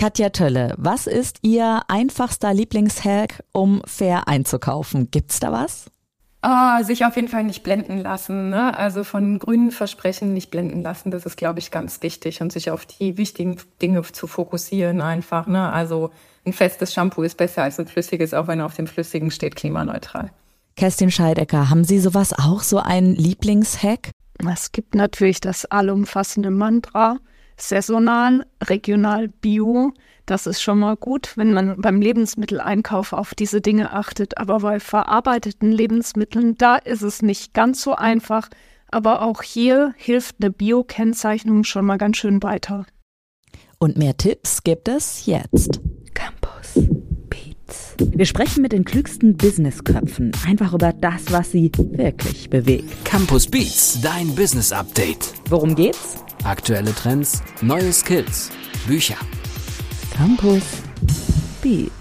Katja Tölle, was ist Ihr einfachster Lieblingshack, um fair einzukaufen? Gibt's da was? Ah, sich auf jeden Fall nicht blenden lassen. Ne? Also von grünen Versprechen nicht blenden lassen. Das ist, glaube ich, ganz wichtig und sich auf die wichtigen Dinge zu fokussieren einfach. Ne? Also ein festes Shampoo ist besser als ein flüssiges, auch wenn auf dem flüssigen steht klimaneutral. Kerstin Scheidecker, haben Sie sowas auch, so ein Lieblingshack? Es gibt natürlich das allumfassende Mantra, saisonal, regional, bio. Das ist schon mal gut, wenn man beim Lebensmitteleinkauf auf diese Dinge achtet. Aber bei verarbeiteten Lebensmitteln, da ist es nicht ganz so einfach. Aber auch hier hilft eine Bio-Kennzeichnung schon mal ganz schön weiter. Und mehr Tipps gibt es jetzt. Campus Beats. Wir sprechen mit den klügsten Businessköpfen einfach über das, was sie wirklich bewegt. Campus Beats, dein Business Update. Worum geht's? Aktuelle Trends, neue Skills, Bücher. Campus Beats.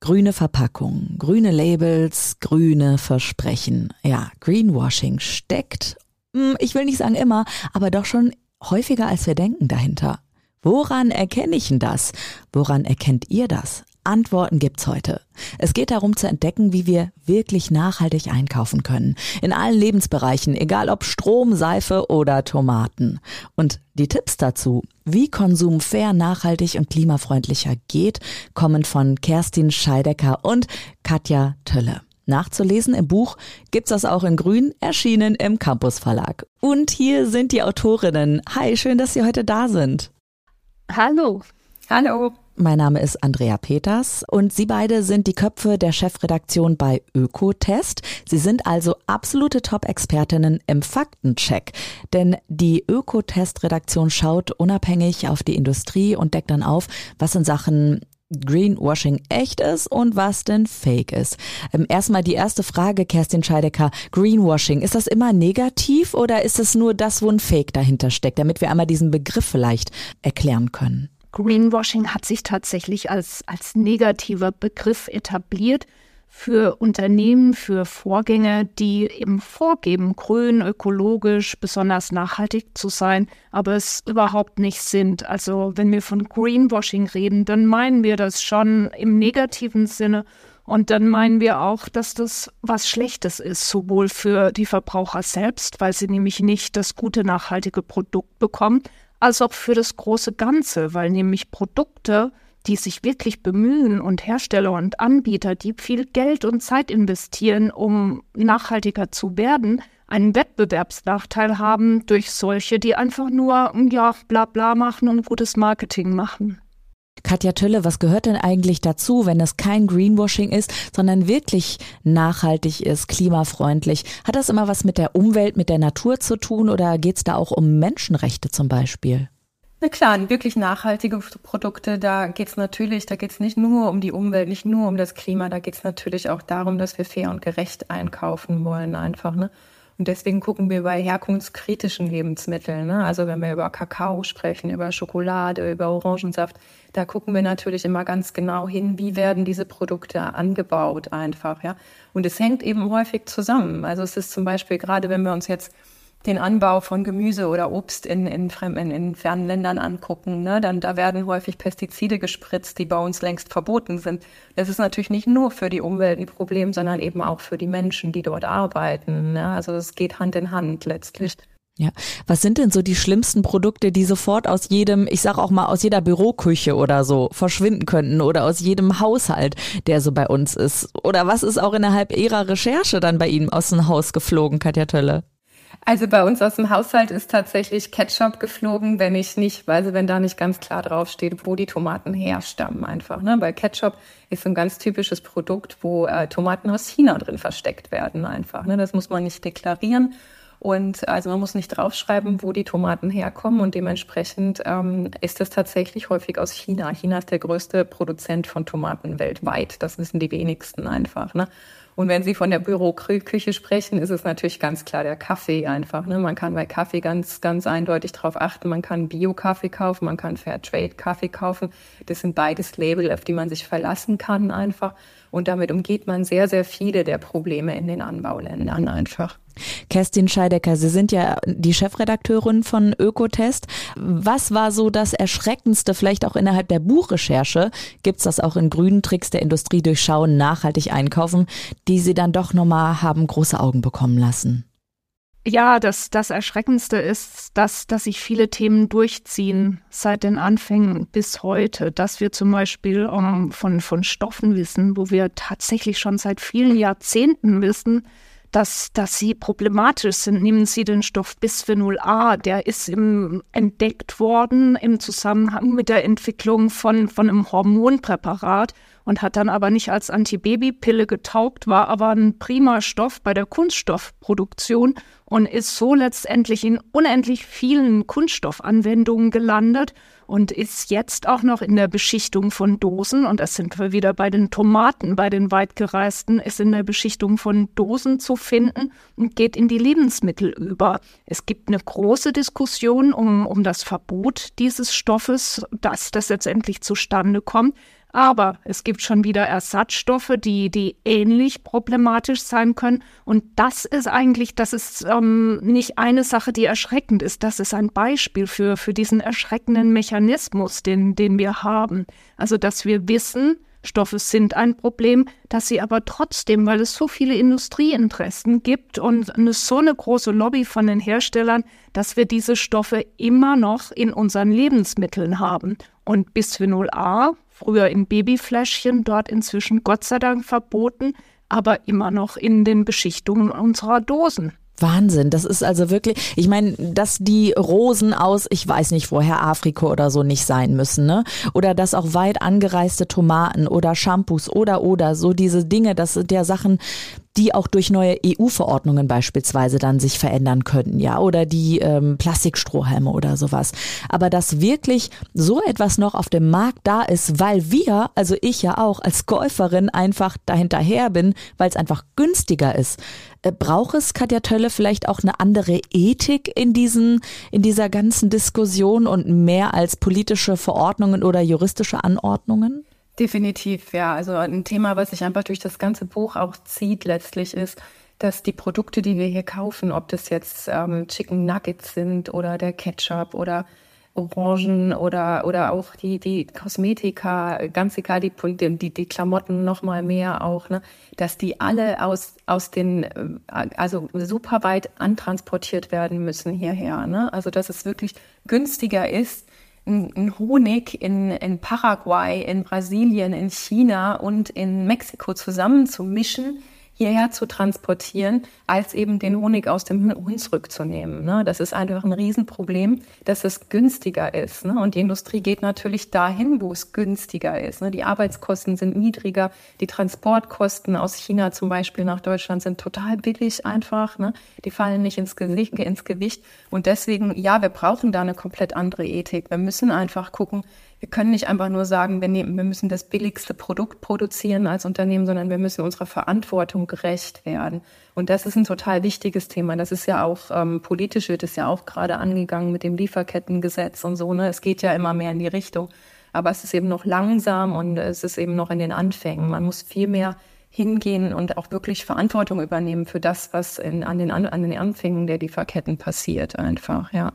Grüne Verpackung, grüne Labels, grüne Versprechen. Ja, Greenwashing steckt, hm, ich will nicht sagen immer, aber doch schon häufiger als wir denken dahinter. Woran erkenne ich denn das? Woran erkennt ihr das? Antworten gibt's heute. Es geht darum zu entdecken, wie wir wirklich nachhaltig einkaufen können. In allen Lebensbereichen, egal ob Strom, Seife oder Tomaten. Und die Tipps dazu, wie Konsum fair, nachhaltig und klimafreundlicher geht, kommen von Kerstin Scheidecker und Katja Tölle. Nachzulesen im Buch gibt's das auch in Grün, erschienen im Campus Verlag. Und hier sind die Autorinnen. Hi, schön, dass Sie heute da sind. Hallo. Hallo. Mein Name ist Andrea Peters und Sie beide sind die Köpfe der Chefredaktion bei Ökotest. Sie sind also absolute Top-Expertinnen im Faktencheck. Denn die Ökotest-Redaktion schaut unabhängig auf die Industrie und deckt dann auf, was in Sachen Greenwashing echt ist und was denn fake ist. Ähm, erstmal die erste Frage, Kerstin Scheidecker. Greenwashing, ist das immer negativ oder ist es nur das, wo ein Fake dahinter steckt, damit wir einmal diesen Begriff vielleicht erklären können? Greenwashing hat sich tatsächlich als, als negativer Begriff etabliert für Unternehmen, für Vorgänge, die eben vorgeben, grün, ökologisch, besonders nachhaltig zu sein, aber es überhaupt nicht sind. Also wenn wir von Greenwashing reden, dann meinen wir das schon im negativen Sinne und dann meinen wir auch, dass das was Schlechtes ist, sowohl für die Verbraucher selbst, weil sie nämlich nicht das gute nachhaltige Produkt bekommen, als auch für das große Ganze, weil nämlich Produkte, die sich wirklich bemühen und Hersteller und Anbieter, die viel Geld und Zeit investieren, um nachhaltiger zu werden, einen Wettbewerbsnachteil haben durch solche, die einfach nur ja bla bla machen und gutes Marketing machen. Katja Tölle, was gehört denn eigentlich dazu, wenn es kein Greenwashing ist, sondern wirklich nachhaltig ist, klimafreundlich? Hat das immer was mit der Umwelt, mit der Natur zu tun oder geht es da auch um Menschenrechte zum Beispiel? Na klar, wirklich nachhaltige Produkte, da geht's natürlich, da geht's nicht nur um die Umwelt, nicht nur um das Klima, da geht's natürlich auch darum, dass wir fair und gerecht einkaufen wollen einfach. Ne? Und deswegen gucken wir bei herkunftskritischen Lebensmitteln. Ne? Also wenn wir über Kakao sprechen, über Schokolade, über Orangensaft, da gucken wir natürlich immer ganz genau hin, wie werden diese Produkte angebaut einfach. Ja? Und es hängt eben häufig zusammen. Also es ist zum Beispiel gerade, wenn wir uns jetzt den Anbau von Gemüse oder Obst in, in, in, in fernen Ländern angucken, ne, dann da werden häufig Pestizide gespritzt, die bei uns längst verboten sind. Das ist natürlich nicht nur für die Umwelt ein Problem, sondern eben auch für die Menschen, die dort arbeiten. Ne? Also es geht Hand in Hand letztlich. Ja, was sind denn so die schlimmsten Produkte, die sofort aus jedem, ich sag auch mal aus jeder Büroküche oder so verschwinden könnten oder aus jedem Haushalt, der so bei uns ist? Oder was ist auch innerhalb ihrer Recherche dann bei Ihnen aus dem Haus geflogen, Katja Tölle? Also bei uns aus dem Haushalt ist tatsächlich Ketchup geflogen, wenn ich nicht, also wenn da nicht ganz klar draufsteht, wo die Tomaten herstammen einfach. Ne? Weil Ketchup ist ein ganz typisches Produkt, wo äh, Tomaten aus China drin versteckt werden einfach. Ne? Das muss man nicht deklarieren. Und also man muss nicht draufschreiben, wo die Tomaten herkommen und dementsprechend ähm, ist es tatsächlich häufig aus China. China ist der größte Produzent von Tomaten weltweit. Das wissen die wenigsten einfach. Ne? Und wenn Sie von der Büroküche sprechen, ist es natürlich ganz klar der Kaffee einfach. Ne? Man kann bei Kaffee ganz, ganz eindeutig darauf achten. Man kann Bio-Kaffee kaufen, man kann Fairtrade-Kaffee kaufen. Das sind beides Label, auf die man sich verlassen kann einfach. Und damit umgeht man sehr, sehr viele der Probleme in den Anbauländern einfach. Kerstin Scheidecker, Sie sind ja die Chefredakteurin von Ökotest. Was war so das Erschreckendste, vielleicht auch innerhalb der Buchrecherche? Gibt es das auch in grünen Tricks der Industrie durchschauen, nachhaltig einkaufen, die Sie dann doch nochmal haben große Augen bekommen lassen? Ja, das, das Erschreckendste ist, dass, dass sich viele Themen durchziehen seit den Anfängen bis heute. Dass wir zum Beispiel um, ähm, von, von Stoffen wissen, wo wir tatsächlich schon seit vielen Jahrzehnten wissen, dass, dass sie problematisch sind. Nehmen Sie den Stoff Bisphenol A, der ist im, entdeckt worden im Zusammenhang mit der Entwicklung von, von einem Hormonpräparat und hat dann aber nicht als Antibabypille getaugt, war aber ein prima Stoff bei der Kunststoffproduktion und ist so letztendlich in unendlich vielen Kunststoffanwendungen gelandet und ist jetzt auch noch in der Beschichtung von Dosen, und das sind wir wieder bei den Tomaten, bei den weitgereisten, ist in der Beschichtung von Dosen zu finden und geht in die Lebensmittel über. Es gibt eine große Diskussion um, um das Verbot dieses Stoffes, dass das letztendlich zustande kommt. Aber es gibt schon wieder Ersatzstoffe, die, die ähnlich problematisch sein können. Und das ist eigentlich, das ist ähm, nicht eine Sache, die erschreckend ist. Das ist ein Beispiel für, für diesen erschreckenden Mechanismus, den, den wir haben. Also, dass wir wissen, Stoffe sind ein Problem, dass sie aber trotzdem, weil es so viele Industrieinteressen gibt und eine, so eine große Lobby von den Herstellern, dass wir diese Stoffe immer noch in unseren Lebensmitteln haben. Und Bisphenol A früher in Babyfläschchen, dort inzwischen Gott sei Dank verboten, aber immer noch in den Beschichtungen unserer Dosen. Wahnsinn, das ist also wirklich, ich meine, dass die Rosen aus, ich weiß nicht woher, Afrika oder so nicht sein müssen, ne? Oder dass auch weit angereiste Tomaten oder Shampoos oder oder so diese Dinge, das sind ja Sachen, die auch durch neue EU-Verordnungen beispielsweise dann sich verändern könnten, ja, oder die ähm, Plastikstrohhalme oder sowas. Aber dass wirklich so etwas noch auf dem Markt da ist, weil wir, also ich ja auch als Käuferin einfach dahinterher bin, weil es einfach günstiger ist. Äh, braucht es, Katja Tölle, vielleicht auch eine andere Ethik in diesen, in dieser ganzen Diskussion und mehr als politische Verordnungen oder juristische Anordnungen? Definitiv, ja. Also ein Thema, was sich einfach durch das ganze Buch auch zieht, letztlich ist, dass die Produkte, die wir hier kaufen, ob das jetzt ähm, Chicken Nuggets sind oder der Ketchup oder Orangen oder, oder auch die, die Kosmetika, ganz egal, die, die, die Klamotten noch mal mehr auch, ne, dass die alle aus, aus den, äh, also super weit antransportiert werden müssen hierher, ne? Also, dass es wirklich günstiger ist, ein Honig in, in Paraguay, in Brasilien, in China und in Mexiko zusammenzumischen, hierher zu transportieren, als eben den Honig aus dem Hunsrück zu nehmen. Ne? Das ist einfach ein Riesenproblem, dass es günstiger ist. Ne? Und die Industrie geht natürlich dahin, wo es günstiger ist. Ne? Die Arbeitskosten sind niedriger, die Transportkosten aus China zum Beispiel nach Deutschland sind total billig einfach. Ne? Die fallen nicht ins Gewicht, ins Gewicht. Und deswegen, ja, wir brauchen da eine komplett andere Ethik. Wir müssen einfach gucken, wir können nicht einfach nur sagen, wir, nehmen, wir müssen das billigste Produkt produzieren als Unternehmen, sondern wir müssen unserer Verantwortung gerecht werden. Und das ist ein total wichtiges Thema. Das ist ja auch ähm, politisch wird es ja auch gerade angegangen mit dem Lieferkettengesetz und so. Ne? Es geht ja immer mehr in die Richtung. Aber es ist eben noch langsam und es ist eben noch in den Anfängen. Man muss viel mehr hingehen und auch wirklich Verantwortung übernehmen für das, was in, an, den, an den Anfängen der Lieferketten passiert einfach, ja.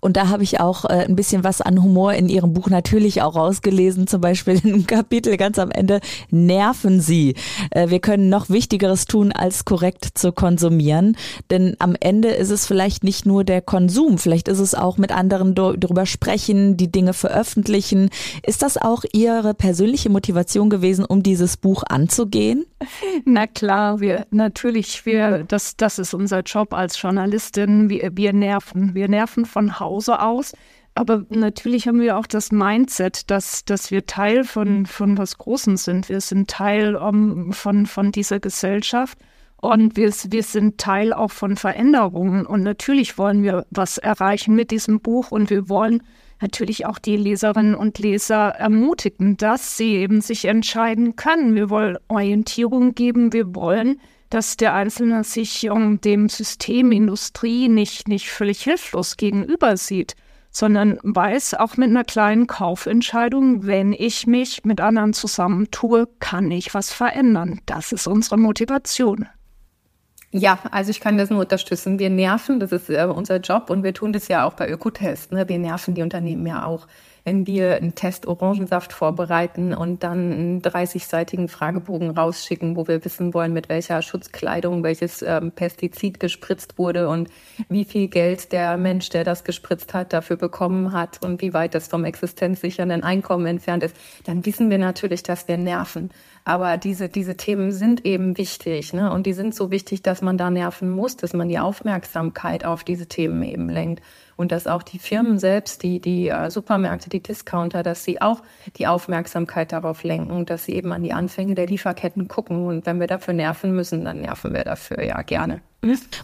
Und da habe ich auch äh, ein bisschen was an Humor in ihrem Buch natürlich auch rausgelesen, zum Beispiel einem Kapitel ganz am Ende, nerven Sie. Äh, wir können noch Wichtigeres tun, als korrekt zu konsumieren. Denn am Ende ist es vielleicht nicht nur der Konsum, vielleicht ist es auch mit anderen darüber sprechen, die Dinge veröffentlichen. Ist das auch Ihre persönliche Motivation gewesen, um dieses Buch anzugehen? Na klar, wir natürlich, wir, das, das ist unser Job als Journalistin. Wir, wir nerven. Wir nerven von von Hause aus. Aber natürlich haben wir auch das Mindset, dass, dass wir Teil von, von was Großem sind. Wir sind Teil um, von, von dieser Gesellschaft und wir, wir sind Teil auch von Veränderungen. Und natürlich wollen wir was erreichen mit diesem Buch und wir wollen natürlich auch die Leserinnen und Leser ermutigen, dass sie eben sich entscheiden können. Wir wollen Orientierung geben, wir wollen, dass der Einzelne sich um dem System Industrie nicht, nicht völlig hilflos gegenüber sieht, sondern weiß, auch mit einer kleinen Kaufentscheidung, wenn ich mich mit anderen zusammentue, kann ich was verändern. Das ist unsere Motivation. Ja, also ich kann das nur unterstützen. Wir nerven, das ist äh, unser Job und wir tun das ja auch bei Ökotest. Ne? Wir nerven die Unternehmen ja auch wenn wir einen Test Orangensaft vorbereiten und dann einen 30-seitigen Fragebogen rausschicken, wo wir wissen wollen, mit welcher Schutzkleidung welches ähm, Pestizid gespritzt wurde und wie viel Geld der Mensch, der das gespritzt hat, dafür bekommen hat und wie weit das vom existenzsichernden Einkommen entfernt ist, dann wissen wir natürlich, dass wir nerven. Aber diese, diese Themen sind eben wichtig, ne? Und die sind so wichtig, dass man da nerven muss, dass man die Aufmerksamkeit auf diese Themen eben lenkt und dass auch die Firmen selbst, die, die äh, Supermärkte, die Discounter, dass sie auch die Aufmerksamkeit darauf lenken, dass sie eben an die Anfänge der Lieferketten gucken. Und wenn wir dafür nerven müssen, dann nerven wir dafür ja gerne.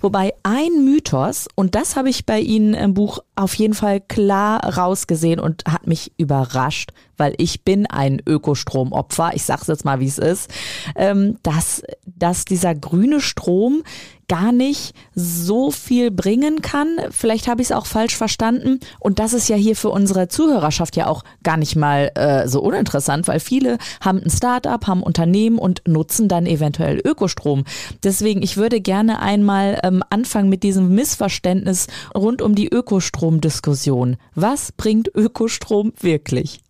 Wobei ein Mythos, und das habe ich bei Ihnen im Buch auf jeden Fall klar rausgesehen und hat mich überrascht, weil ich bin ein Ökostromopfer, ich sage es jetzt mal, wie es ist, ähm, dass, dass dieser grüne Strom gar nicht so viel bringen kann. Vielleicht habe ich es auch falsch verstanden. Und das ist ja hier für unsere Zuhörerschaft ja auch gar nicht mal äh, so uninteressant, weil viele haben ein Startup, haben Unternehmen und nutzen dann eventuell Ökostrom. Deswegen, ich würde gerne einmal ähm, anfangen mit diesem Missverständnis rund um die Ökostromdiskussion. Was bringt Ökostrom wirklich?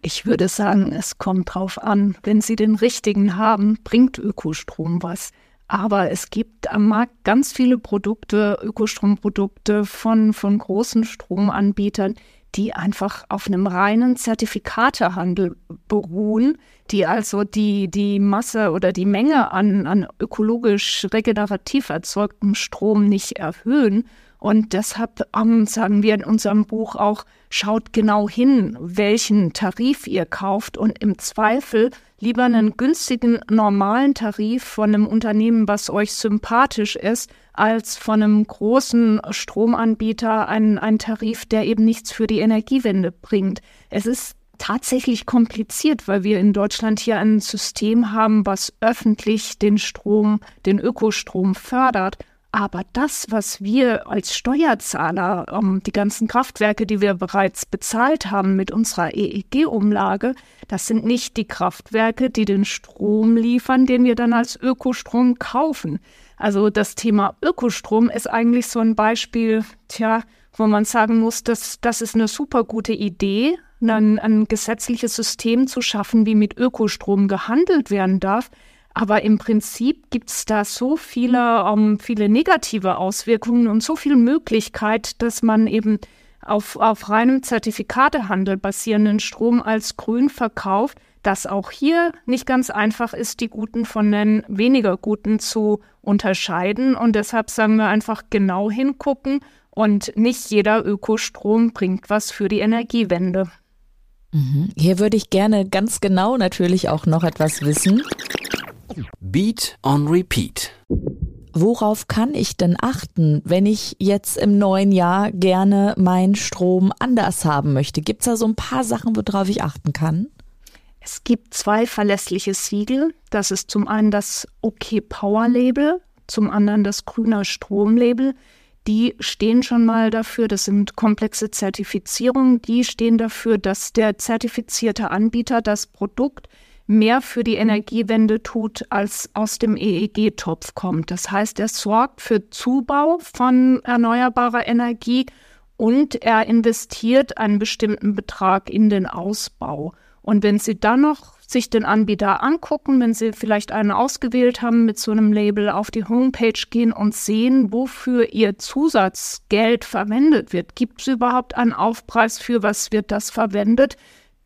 Ich würde sagen, es kommt drauf an. Wenn Sie den richtigen haben, bringt Ökostrom was. Aber es gibt am Markt ganz viele Produkte, Ökostromprodukte von, von großen Stromanbietern, die einfach auf einem reinen Zertifikatehandel beruhen, die also die, die Masse oder die Menge an, an ökologisch regenerativ erzeugtem Strom nicht erhöhen, und deshalb ähm, sagen wir in unserem Buch auch, schaut genau hin, welchen Tarif ihr kauft und im Zweifel lieber einen günstigen, normalen Tarif von einem Unternehmen, was euch sympathisch ist, als von einem großen Stromanbieter einen, einen Tarif, der eben nichts für die Energiewende bringt. Es ist tatsächlich kompliziert, weil wir in Deutschland hier ein System haben, was öffentlich den Strom, den Ökostrom fördert aber das, was wir als Steuerzahler, ähm, die ganzen Kraftwerke, die wir bereits bezahlt haben mit unserer EEG-Umlage, das sind nicht die Kraftwerke, die den Strom liefern, den wir dann als Ökostrom kaufen. Also das Thema Ökostrom ist eigentlich so ein Beispiel, tja, wo man sagen muss, dass das ist eine super gute Idee, ein, ein gesetzliches System zu schaffen, wie mit Ökostrom gehandelt werden darf. Aber im Prinzip gibt es da so viele, um, viele negative Auswirkungen und so viel Möglichkeit, dass man eben auf, auf reinem Zertifikatehandel basierenden Strom als grün verkauft, dass auch hier nicht ganz einfach ist, die guten von den weniger guten zu unterscheiden. Und deshalb sagen wir einfach genau hingucken und nicht jeder Ökostrom bringt was für die Energiewende. Mhm. Hier würde ich gerne ganz genau natürlich auch noch etwas wissen. Beat on Repeat. Worauf kann ich denn achten, wenn ich jetzt im neuen Jahr gerne meinen Strom anders haben möchte? Gibt es da so ein paar Sachen, worauf ich achten kann? Es gibt zwei verlässliche Siegel. Das ist zum einen das OK Power Label, zum anderen das grüner Strom Label. Die stehen schon mal dafür, das sind komplexe Zertifizierungen, die stehen dafür, dass der zertifizierte Anbieter das Produkt mehr für die Energiewende tut, als aus dem EEG-Topf kommt. Das heißt, er sorgt für Zubau von erneuerbarer Energie und er investiert einen bestimmten Betrag in den Ausbau. Und wenn Sie dann noch sich den Anbieter angucken, wenn Sie vielleicht einen ausgewählt haben mit so einem Label, auf die Homepage gehen und sehen, wofür Ihr Zusatzgeld verwendet wird. Gibt es überhaupt einen Aufpreis für, was wird das verwendet?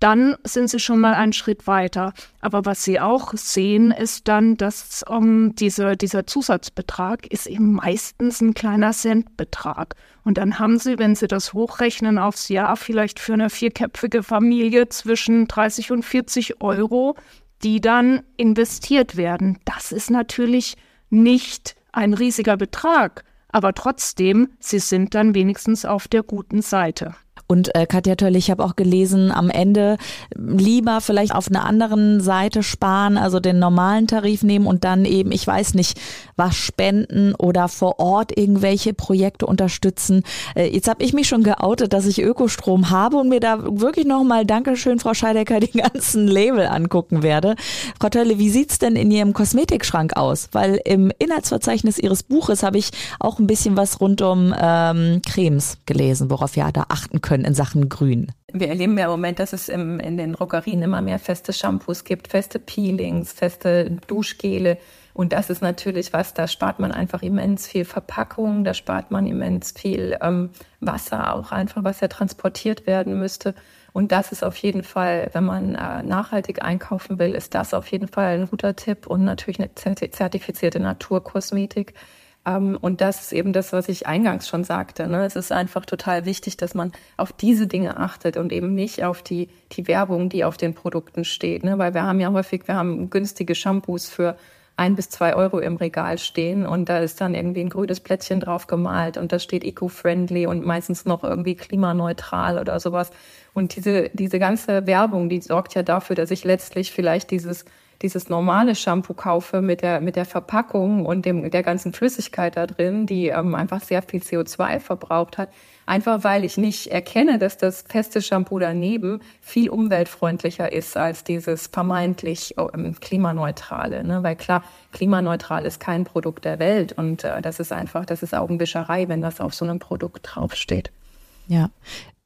Dann sind sie schon mal einen Schritt weiter. Aber was sie auch sehen, ist dann, dass um, ähm, diese, dieser Zusatzbetrag ist eben meistens ein kleiner Centbetrag. Und dann haben sie, wenn sie das hochrechnen aufs Jahr, vielleicht für eine vierköpfige Familie zwischen 30 und 40 Euro, die dann investiert werden. Das ist natürlich nicht ein riesiger Betrag, aber trotzdem, sie sind dann wenigstens auf der guten Seite. Und äh, Katja Töll, ich habe auch gelesen, am Ende lieber vielleicht auf einer anderen Seite sparen, also den normalen Tarif nehmen und dann eben, ich weiß nicht, was spenden oder vor Ort irgendwelche Projekte unterstützen. Äh, jetzt habe ich mich schon geoutet, dass ich Ökostrom habe und mir da wirklich nochmal, Dankeschön, Frau Scheidecker, die ganzen Label angucken werde. Frau Tölle, wie sieht's denn in Ihrem Kosmetikschrank aus? Weil im Inhaltsverzeichnis Ihres Buches habe ich auch ein bisschen was rund um ähm, Cremes gelesen, worauf wir da achten können in Sachen Grün. Wir erleben ja im Moment, dass es im, in den Drogerien immer mehr feste Shampoos gibt, feste Peelings, feste Duschgele. Und das ist natürlich was, da spart man einfach immens viel Verpackung, da spart man immens viel ähm, Wasser auch einfach, was ja transportiert werden müsste. Und das ist auf jeden Fall, wenn man äh, nachhaltig einkaufen will, ist das auf jeden Fall ein guter Tipp und natürlich eine zertifizierte Naturkosmetik. Ähm, und das ist eben das, was ich eingangs schon sagte. Ne? Es ist einfach total wichtig, dass man auf diese Dinge achtet und eben nicht auf die, die Werbung, die auf den Produkten steht. Ne? Weil wir haben ja häufig, wir haben günstige Shampoos für ein bis zwei Euro im Regal stehen und da ist dann irgendwie ein grünes Plättchen drauf gemalt und da steht eco-friendly und meistens noch irgendwie klimaneutral oder sowas. Und diese, diese ganze Werbung, die sorgt ja dafür, dass ich letztlich vielleicht dieses dieses normale Shampoo kaufe mit der, mit der Verpackung und dem, der ganzen Flüssigkeit da drin, die ähm, einfach sehr viel CO2 verbraucht hat, einfach weil ich nicht erkenne, dass das feste Shampoo daneben viel umweltfreundlicher ist als dieses vermeintlich ähm, klimaneutrale. Ne? Weil klar, klimaneutral ist kein Produkt der Welt und äh, das ist einfach, das ist Augenwischerei, wenn das auf so einem Produkt draufsteht. Ja,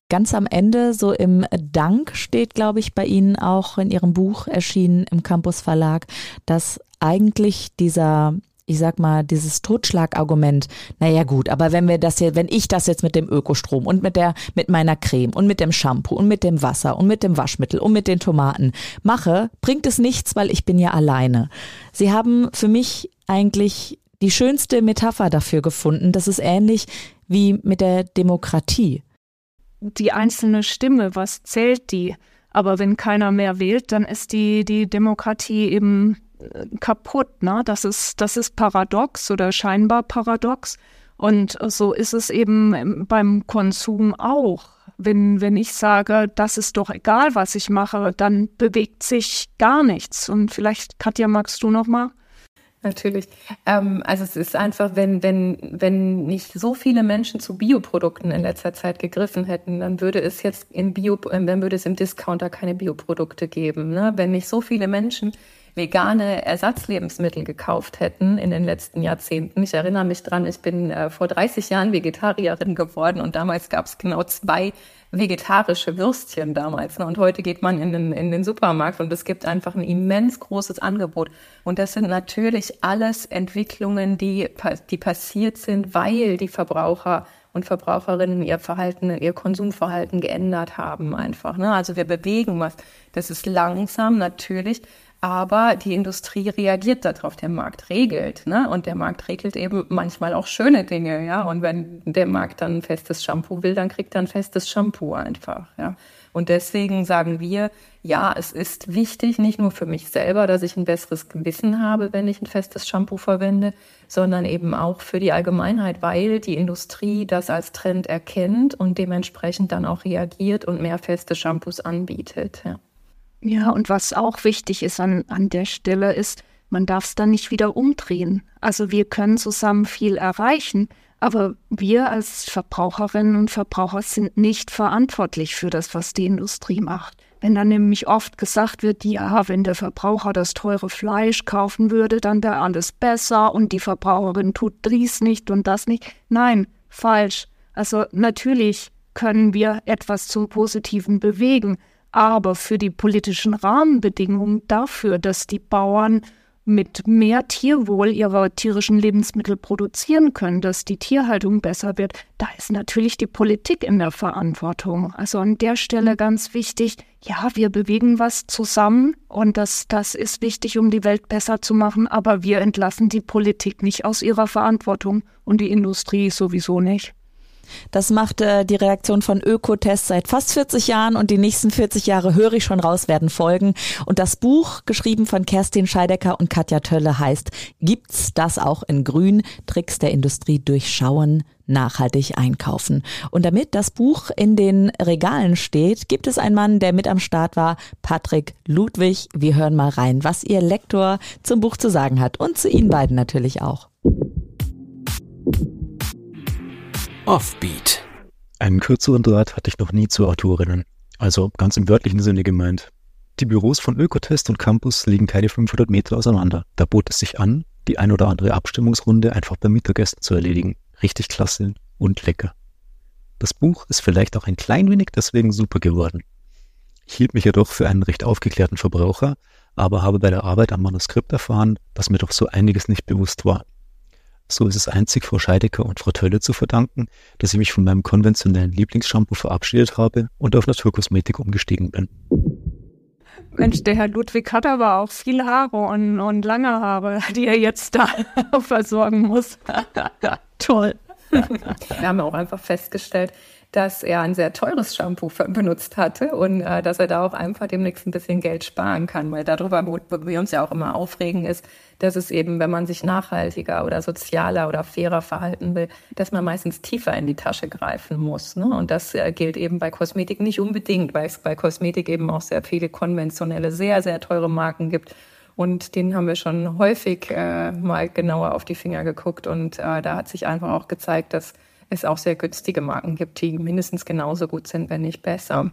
Ganz am Ende, so im Dank, steht, glaube ich, bei Ihnen auch in Ihrem Buch erschienen im Campus Verlag, dass eigentlich dieser ich sag mal, dieses Totschlagargument, naja gut, aber wenn wir das jetzt, wenn ich das jetzt mit dem Ökostrom und mit der, mit meiner Creme und mit dem Shampoo und mit dem Wasser und mit dem Waschmittel und mit den Tomaten mache, bringt es nichts, weil ich bin ja alleine. Sie haben für mich eigentlich die schönste Metapher dafür gefunden. Das ist ähnlich wie mit der Demokratie die einzelne Stimme, was zählt die? Aber wenn keiner mehr wählt, dann ist die, die Demokratie eben äh, kaputt. Ne? Das, ist, das ist paradox oder scheinbar paradox. Und so ist es eben beim Konsum auch. Wenn, wenn ich sage, das ist doch egal, was ich mache, dann bewegt sich gar nichts. Und vielleicht, Katja, magst du noch mal? Natürlich. Ähm, also es ist einfach, wenn, wenn, wenn nicht so viele Menschen zu Bioprodukten in letzter Zeit gegriffen hätten, dann würde es jetzt in Bio, äh, dann würde es im Discounter keine Bioprodukte geben. Ne? Wenn nicht so viele Menschen vegane Ersatzlebensmittel gekauft hätten in den letzten Jahrzehnten. Ich erinnere mich dran, ich bin äh, vor 30 Jahren Vegetarierin geworden und damals gab es genau zwei vegetarische Würstchen damals. Ne? Und heute geht man in den, in den Supermarkt und es gibt einfach ein immens großes Angebot. Und das sind natürlich alles Entwicklungen, die, die passiert sind, weil die Verbraucher und Verbraucherinnen ihr Verhalten, ihr Konsumverhalten geändert haben einfach. Ne? Also wir bewegen was. Das ist langsam natürlich, aber die Industrie reagiert darauf, der Markt regelt, ne? Und der Markt regelt eben manchmal auch schöne Dinge, ja. Und wenn der Markt dann ein festes Shampoo will, dann kriegt er ein festes Shampoo einfach, ja. Und deswegen sagen wir, ja, es ist wichtig, nicht nur für mich selber, dass ich ein besseres Gewissen habe, wenn ich ein festes Shampoo verwende, sondern eben auch für die Allgemeinheit, weil die Industrie das als Trend erkennt und dementsprechend dann auch reagiert und mehr feste Shampoos anbietet, ja. Ja, und was auch wichtig ist an, an der Stelle ist, man darf es dann nicht wieder umdrehen. Also wir können zusammen viel erreichen, aber wir als Verbraucherinnen und Verbraucher sind nicht verantwortlich für das, was die Industrie macht. Wenn dann nämlich oft gesagt wird, ja, wenn der Verbraucher das teure Fleisch kaufen würde, dann wäre alles besser und die Verbraucherin tut dies nicht und das nicht. Nein, falsch. Also natürlich können wir etwas zum Positiven bewegen, aber für die politischen Rahmenbedingungen dafür, dass die Bauern mit mehr Tierwohl ihre tierischen Lebensmittel produzieren können, dass die Tierhaltung besser wird, da ist natürlich die Politik in der Verantwortung. Also an der Stelle ganz wichtig, ja, wir bewegen was zusammen und das, das ist wichtig, um die Welt besser zu machen, aber wir entlassen die Politik nicht aus ihrer Verantwortung und die Industrie sowieso nicht. Das macht äh, die Reaktion von Ökotest seit fast 40 Jahren und die nächsten 40 Jahre höre ich schon raus, werden folgen. Und das Buch, geschrieben von Kerstin Scheidecker und Katja Tölle, heißt Gibt's das auch in Grün? Tricks der Industrie durchschauen, nachhaltig einkaufen. Und damit das Buch in den Regalen steht, gibt es einen Mann, der mit am Start war, Patrick Ludwig. Wir hören mal rein, was ihr Lektor zum Buch zu sagen hat und zu Ihnen beiden natürlich auch. Offbeat. Einen kürzeren Draht hatte ich noch nie zu Autorinnen. Also ganz im wörtlichen Sinne gemeint. Die Büros von Ökotest und Campus liegen keine 500 Meter auseinander. Da bot es sich an, die ein oder andere Abstimmungsrunde einfach beim Mittagessen zu erledigen. Richtig klasse und lecker. Das Buch ist vielleicht auch ein klein wenig deswegen super geworden. Ich hielt mich jedoch für einen recht aufgeklärten Verbraucher, aber habe bei der Arbeit am Manuskript erfahren, dass mir doch so einiges nicht bewusst war. So ist es einzig Frau Scheidecker und Frau Tölle zu verdanken, dass ich mich von meinem konventionellen Lieblingsshampoo verabschiedet habe und auf Naturkosmetik umgestiegen bin. Mensch, der Herr Ludwig hat aber auch viele Haare und, und lange Haare, die er jetzt da versorgen muss. Toll. Wir haben auch einfach festgestellt, dass er ein sehr teures Shampoo benutzt hatte und äh, dass er da auch einfach demnächst ein bisschen Geld sparen kann, weil darüber, wo wir uns ja auch immer aufregen, ist, dass es eben, wenn man sich nachhaltiger oder sozialer oder fairer verhalten will, dass man meistens tiefer in die Tasche greifen muss. Ne? Und das äh, gilt eben bei Kosmetik nicht unbedingt, weil es bei Kosmetik eben auch sehr viele konventionelle, sehr, sehr teure Marken gibt. Und denen haben wir schon häufig äh, mal genauer auf die Finger geguckt. Und äh, da hat sich einfach auch gezeigt, dass es auch sehr günstige Marken gibt, die mindestens genauso gut sind, wenn nicht besser.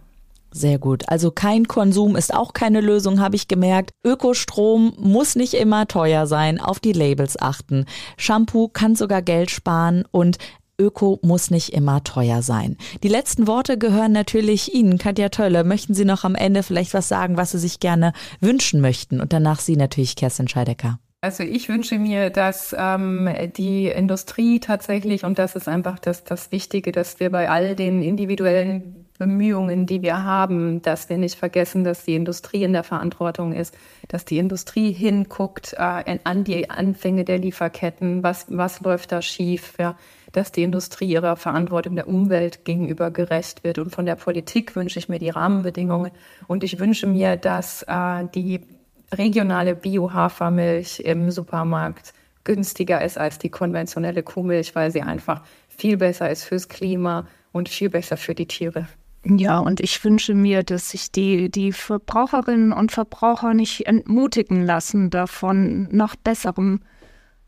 Sehr gut. Also kein Konsum ist auch keine Lösung, habe ich gemerkt. Ökostrom muss nicht immer teuer sein. Auf die Labels achten. Shampoo kann sogar Geld sparen und Öko muss nicht immer teuer sein. Die letzten Worte gehören natürlich Ihnen, Katja Tölle. Möchten Sie noch am Ende vielleicht was sagen, was Sie sich gerne wünschen möchten? Und danach Sie natürlich, Kerstin Scheidecker. Also ich wünsche mir, dass ähm, die Industrie tatsächlich, und das ist einfach das, das Wichtige, dass wir bei all den individuellen Bemühungen, die wir haben, dass wir nicht vergessen, dass die Industrie in der Verantwortung ist, dass die Industrie hinguckt äh, an die Anfänge der Lieferketten, was, was läuft da schief, ja, dass die Industrie ihrer Verantwortung der Umwelt gegenüber gerecht wird. Und von der Politik wünsche ich mir die Rahmenbedingungen und ich wünsche mir, dass äh, die regionale Bio-Hafermilch im Supermarkt günstiger ist als die konventionelle Kuhmilch, weil sie einfach viel besser ist fürs Klima und viel besser für die Tiere. Ja, und ich wünsche mir, dass sich die, die Verbraucherinnen und Verbraucher nicht entmutigen lassen, davon nach Besserem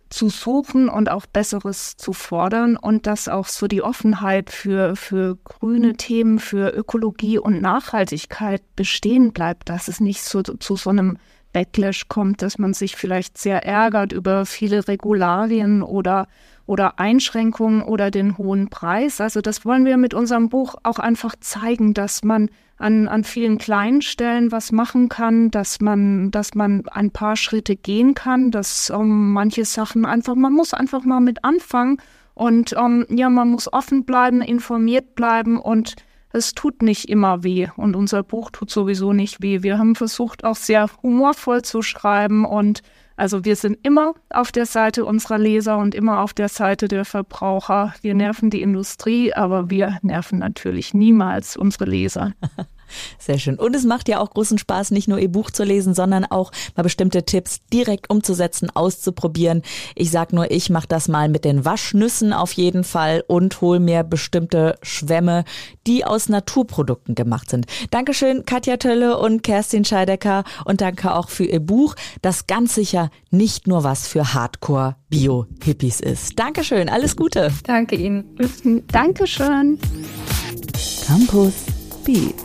zu suchen und auch Besseres zu fordern und dass auch so die Offenheit für, für grüne Themen, für Ökologie und Nachhaltigkeit bestehen bleibt, dass es nicht so, zu so einem Backlash kommt, dass man sich vielleicht sehr ärgert über viele Regularien oder, oder Einschränkungen oder den hohen Preis. Also das wollen wir mit unserem Buch auch einfach zeigen, dass man an, an vielen kleinen Stellen was machen kann, dass man, dass man ein paar Schritte gehen kann, dass um, ähm, manche Sachen einfach, man muss einfach mal mit anfangen und um, ähm, ja, man muss offen bleiben, informiert bleiben und es tut nicht immer weh und unser Buch tut sowieso nicht weh. Wir haben versucht, auch sehr humorvoll zu schreiben und also wir sind immer auf der Seite unserer Leser und immer auf der Seite der Verbraucher. Wir nerven die Industrie, aber wir nerven natürlich niemals unsere Leser. Sehr schön. Und es macht ja auch großen Spaß, nicht nur Ihr Buch zu lesen, sondern auch mal bestimmte Tipps direkt umzusetzen, auszuprobieren. Ich sag nur, ich mache das mal mit den Waschnüssen auf jeden Fall und hol mir bestimmte Schwämme, die aus Naturprodukten gemacht sind. Dankeschön, Katja Tölle und Kerstin Scheidecker und danke auch für Ihr Buch, das ganz sicher nicht nur was für Hardcore Bio-Hippies ist. Dankeschön, alles Gute. Danke Ihnen. Dankeschön. Campus Beats.